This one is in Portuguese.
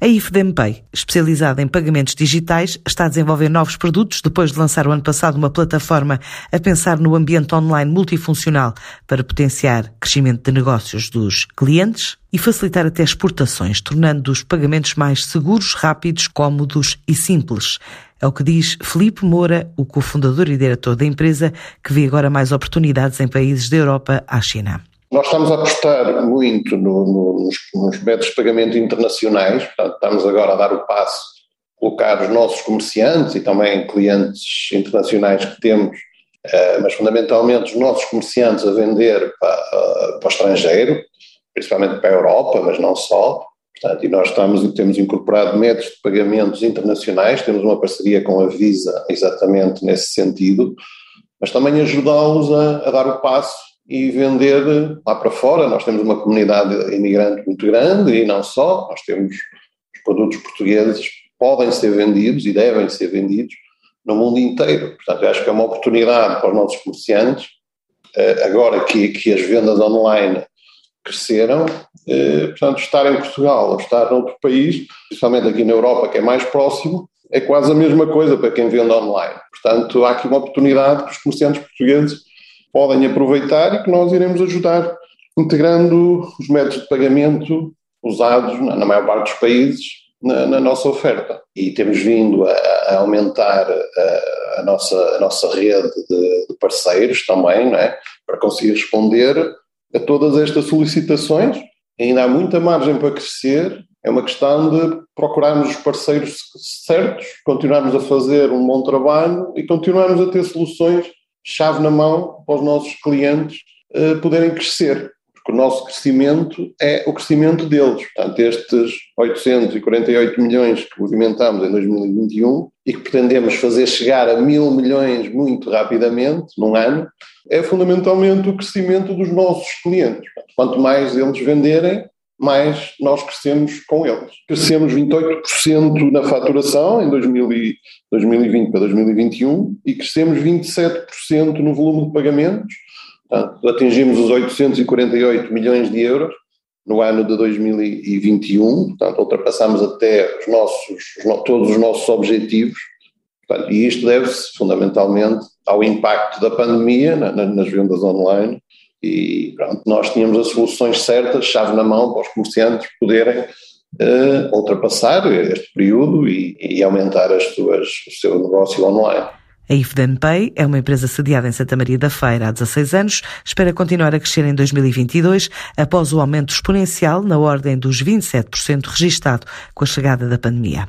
A IFDMPay, especializada em pagamentos digitais, está a desenvolver novos produtos depois de lançar o ano passado uma plataforma a pensar no ambiente online multifuncional para potenciar crescimento de negócios dos clientes e facilitar até exportações, tornando os pagamentos mais seguros, rápidos, cómodos e simples. É o que diz Felipe Moura, o cofundador e diretor da empresa, que vê agora mais oportunidades em países da Europa à China. Nós estamos a apostar muito no, no, nos, nos métodos de pagamento internacionais, portanto, estamos agora a dar o passo, colocar os nossos comerciantes e também clientes internacionais que temos, uh, mas fundamentalmente os nossos comerciantes a vender para, uh, para o estrangeiro, principalmente para a Europa, mas não só. Portanto, e nós estamos, temos incorporado métodos de pagamentos internacionais, temos uma parceria com a Visa exatamente nesse sentido, mas também ajudá-los a, a dar o passo e vender lá para fora. Nós temos uma comunidade imigrante muito grande e não só, nós temos os produtos portugueses podem ser vendidos e devem ser vendidos no mundo inteiro. Portanto, eu acho que é uma oportunidade para os nossos comerciantes, eh, agora que, que as vendas online cresceram, eh, portanto, estar em Portugal ou estar noutro país, principalmente aqui na Europa, que é mais próximo, é quase a mesma coisa para quem vende online. Portanto, há aqui uma oportunidade que os comerciantes portugueses podem aproveitar e que nós iremos ajudar integrando os métodos de pagamento usados na, maior parte dos países na, na nossa oferta. E temos vindo a, a aumentar a, a, nossa, a nossa rede de, de parceiros também, é? para conseguir responder a todas estas solicitações. Ainda há muita margem para crescer, é uma questão de procurarmos os parceiros certos, continuarmos a fazer um bom trabalho e continuarmos a ter soluções chave na mão para os nossos clientes uh, poderem crescer, porque o nosso crescimento é o crescimento deles. Portanto, estes 848 milhões que movimentamos em 2021 e que pretendemos fazer chegar a mil milhões muito rapidamente, num ano, é fundamentalmente o crescimento dos nossos clientes. Quanto mais eles venderem, mais nós crescemos com eles. Crescemos 28% na faturação em 2020 para 2021 e crescemos 27% no volume de pagamentos. Portanto, atingimos os 848 milhões de euros no ano de 2021, portanto, ultrapassamos até os nossos, todos os nossos objetivos. Portanto, e isto deve-se fundamentalmente ao impacto da pandemia nas vendas online e pronto, nós tínhamos as soluções certas, chave na mão, para os comerciantes poderem uh, ultrapassar este período e, e aumentar as suas, o seu negócio online. A IFDM Pay é uma empresa sediada em Santa Maria da Feira há 16 anos, espera continuar a crescer em 2022 após o aumento exponencial na ordem dos 27% registado com a chegada da pandemia.